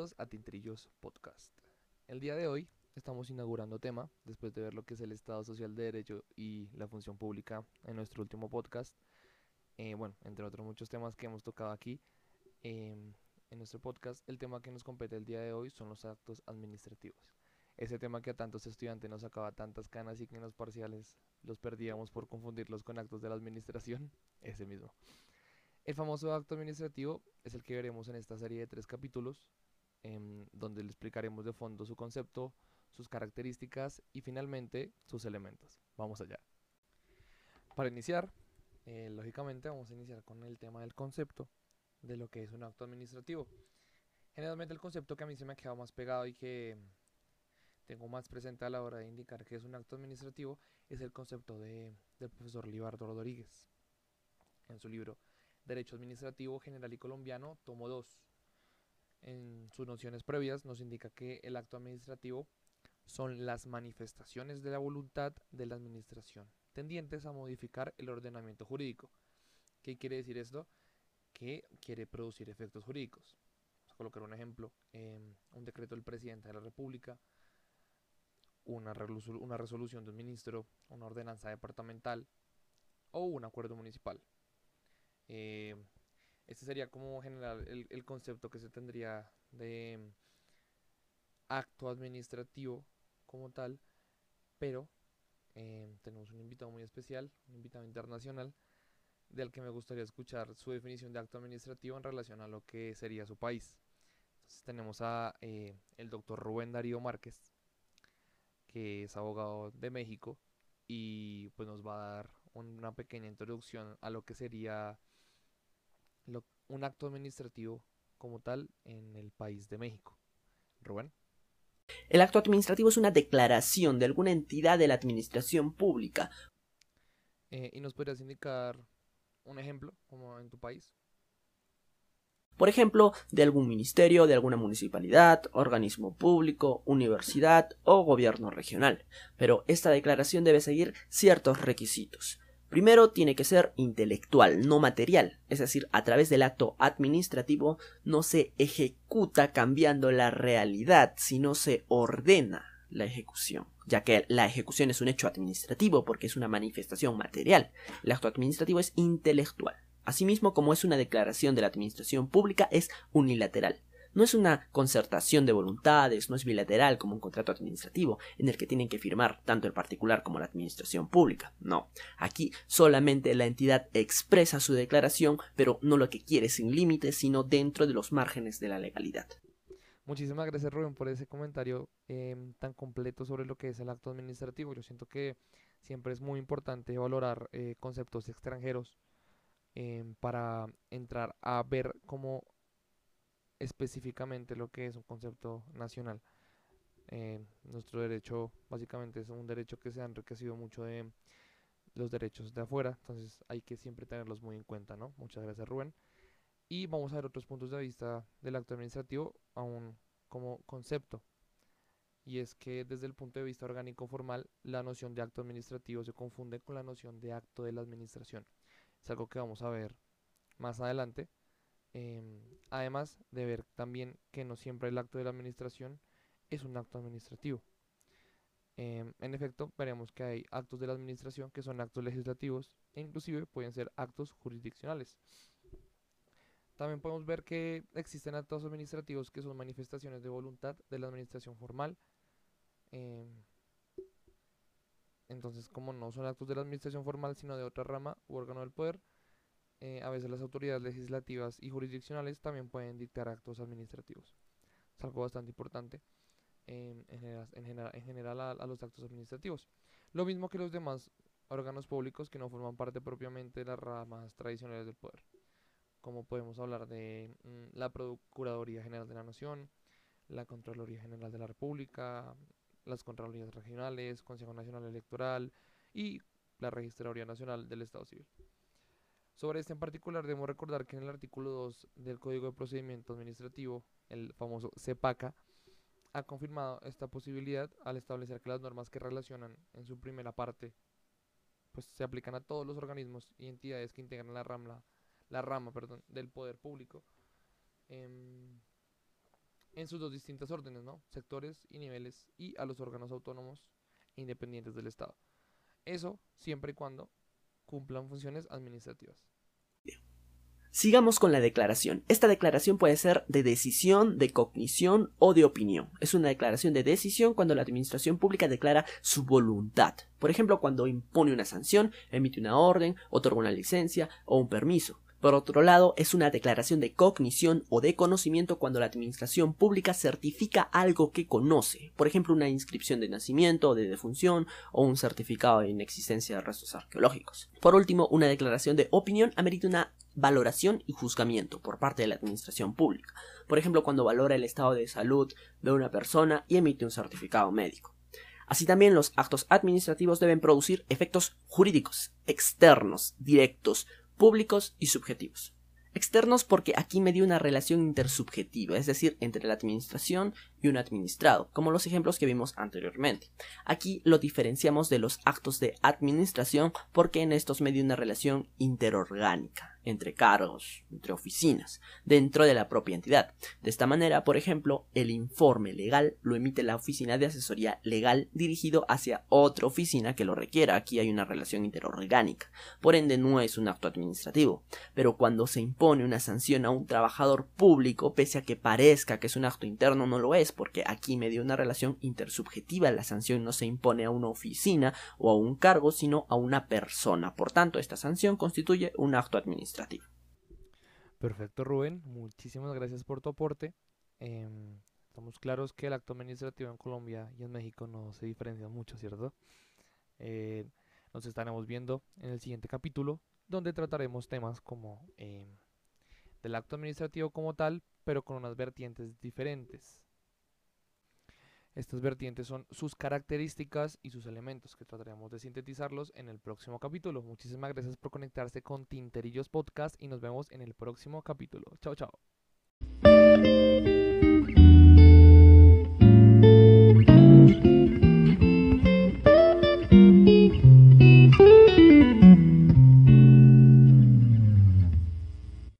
Bienvenidos a Tintrillos Podcast. El día de hoy estamos inaugurando tema, después de ver lo que es el Estado Social de Derecho y la función pública en nuestro último podcast. Eh, bueno, entre otros muchos temas que hemos tocado aquí em, en nuestro podcast, el tema que nos compete el día de hoy son los actos administrativos. Ese tema que a tantos estudiantes nos sacaba tantas canas y que en los parciales los perdíamos por confundirlos con actos de la administración, ese mismo. El famoso acto administrativo es el que veremos en esta serie de tres capítulos, em, donde le explicaremos de fondo su concepto, sus características y finalmente sus elementos. Vamos allá. Para iniciar, eh, lógicamente vamos a iniciar con el tema del concepto de lo que es un acto administrativo. Generalmente el concepto que a mí se me ha quedado más pegado y que tengo más presente a la hora de indicar que es un acto administrativo es el concepto de, del profesor Libardo Rodríguez en su libro Derecho Administrativo General y Colombiano, tomo 2. En sus nociones previas nos indica que el acto administrativo son las manifestaciones de la voluntad de la administración tendientes a modificar el ordenamiento jurídico. ¿Qué quiere decir esto? Que quiere producir efectos jurídicos. Vamos a colocar un ejemplo, un decreto del presidente de la República, una, una resolución de un ministro, una ordenanza departamental o un acuerdo municipal. Eh, este sería como general el, concepto que se tendría de mm, acto administrativo como tal, pero eh, tenemos un invitado muy especial, un invitado internacional, del que me gustaría escuchar su definición de acto administrativo en relación a lo que sería su país. Entonces tenemos a eh, el doctor Rubén Darío Márquez, que es abogado de México y pues nos va a dar una pequeña introducción a lo que sería un acto administrativo como tal en el país de México. Rubén. El acto administrativo es una declaración de alguna entidad de la administración pública. Eh, ¿Y nos podrías indicar un ejemplo, como en tu país? Por ejemplo, de algún ministerio, de alguna municipalidad, organismo público, universidad o gobierno regional. Pero esta declaración debe seguir ciertos requisitos. Primero tiene que ser intelectual, no material, es decir, a través del acto administrativo no se ejecuta cambiando la realidad, sino se ordena la ejecución, ya que la ejecución es un hecho administrativo porque es una manifestación material. El acto administrativo es intelectual. Asimismo, como es una declaración de la administración pública, es unilateral. No es una concertación de voluntades, no es bilateral como un contrato administrativo en el que tienen que firmar tanto el particular como la administración pública. No, aquí solamente la entidad expresa su declaración, pero no lo que quiere sin límites, sino dentro de los márgenes de la legalidad. Muchísimas gracias Rubén por ese comentario em, tan completo sobre lo que es el acto administrativo. Yo siento que siempre es muy importante valorar eh, conceptos extranjeros em, para entrar a ver cómo específicamente lo que es un concepto nacional. Eh, nuestro derecho básicamente es un derecho que se ha enriquecido mucho de los derechos de afuera, entonces hay que siempre tenerlos muy en cuenta, ¿no? Muchas gracias Rubén. Y vamos a ver otros puntos de vista del acto administrativo aún como concepto. Y es que desde el punto de vista orgánico formal, la noción de acto administrativo se confunde con la noción de acto de la administración. Es algo que vamos a ver más adelante Em, además de ver también que no siempre el acto de la administración es un acto administrativo. Em, en efecto, veremos que hay actos de la administración que son actos legislativos e inclusive pueden ser actos jurisdiccionales. También podemos ver que existen actos administrativos que son manifestaciones de voluntad de la administración formal. Em, entonces, como no son actos de la administración formal, sino de otra rama u órgano del poder, eh, a veces las autoridades legislativas y jurisdiccionales también pueden dictar actos administrativos. Es algo bastante importante en, general, a, los actos administrativos. Lo mismo que los demás órganos públicos que no forman parte propiamente de las ramas tradicionales del poder. Como podemos hablar de mm, la Procuraduría General de la Nación, la Contraloría General de la República, las Contralorías Regionales, Consejo Nacional Electoral y la Registraduría Nacional del Estado Civil. Sobre este en particular, debemos recordar que en el artículo 2 del Código de Procedimiento Administrativo, el famoso CEPACA, ha confirmado esta posibilidad al establecer que las normas que relacionan en su primera parte pues se aplican a todos los organismos y entidades que integran la rama, la rama perdón, del poder público. Em, en sus dos distintas órdenes, ¿no? Sectores y niveles, y a los órganos autónomos e independientes del Estado. Eso siempre y cuando cumplan funciones administrativas. Sigamos con la declaración. Esta declaración puede ser de decisión, de cognición o de opinión. Es una declaración de decisión cuando la administración pública declara su voluntad. Por ejemplo, cuando impone una sanción, emite una orden, otorga una licencia o un permiso. Por otro lado, es una declaración de cognición o de conocimiento cuando la administración pública certifica algo que conoce, por ejemplo, una inscripción de nacimiento de defunción o un certificado de inexistencia de restos arqueológicos. Por último, una declaración de opinión amerita una valoración y juzgamiento por parte de la administración pública, por ejemplo, cuando valora el estado de salud de una persona y emite un certificado médico. Así también los actos administrativos deben producir efectos jurídicos, externos, directos, públicos y subjetivos. Externos porque aquí me dio una relación intersubjetiva, es decir, entre la administración y un administrado, como los ejemplos que vimos anteriormente. Aquí lo diferenciamos de los actos de administración porque en estos me dio una relación interorgánica, entre cargos, entre oficinas, dentro de la propia entidad. De esta manera, por ejemplo, el informe legal lo emite la oficina de asesoría legal dirigido hacia otra oficina que lo requiera. Aquí hay una relación interorgánica. Por ende, no es un acto administrativo. Pero cuando se impone una sanción a un trabajador público, pese a que parezca que es un acto interno, no lo es, porque aquí me dio una relación intersubjetiva. La sanción no se impone a una oficina o a un cargo, sino a una persona. Por tanto, esta sanción constituye un acto administrativo. Perfecto, Rubén. Muchísimas gracias por tu aporte. Em, estamos claros que el acto administrativo en Colombia y en México no se diferencian mucho, ¿cierto? Eh, nos estaremos viendo en el siguiente capítulo, donde trataremos temas como em, del acto administrativo como tal, pero con unas vertientes diferentes. Estas vertientes son sus características y sus elementos, que trataremos de sintetizarlos en el próximo capítulo. Muchísimas gracias por conectarse con Tinterillos Podcast y nos vemos en el próximo capítulo. Chao, chao.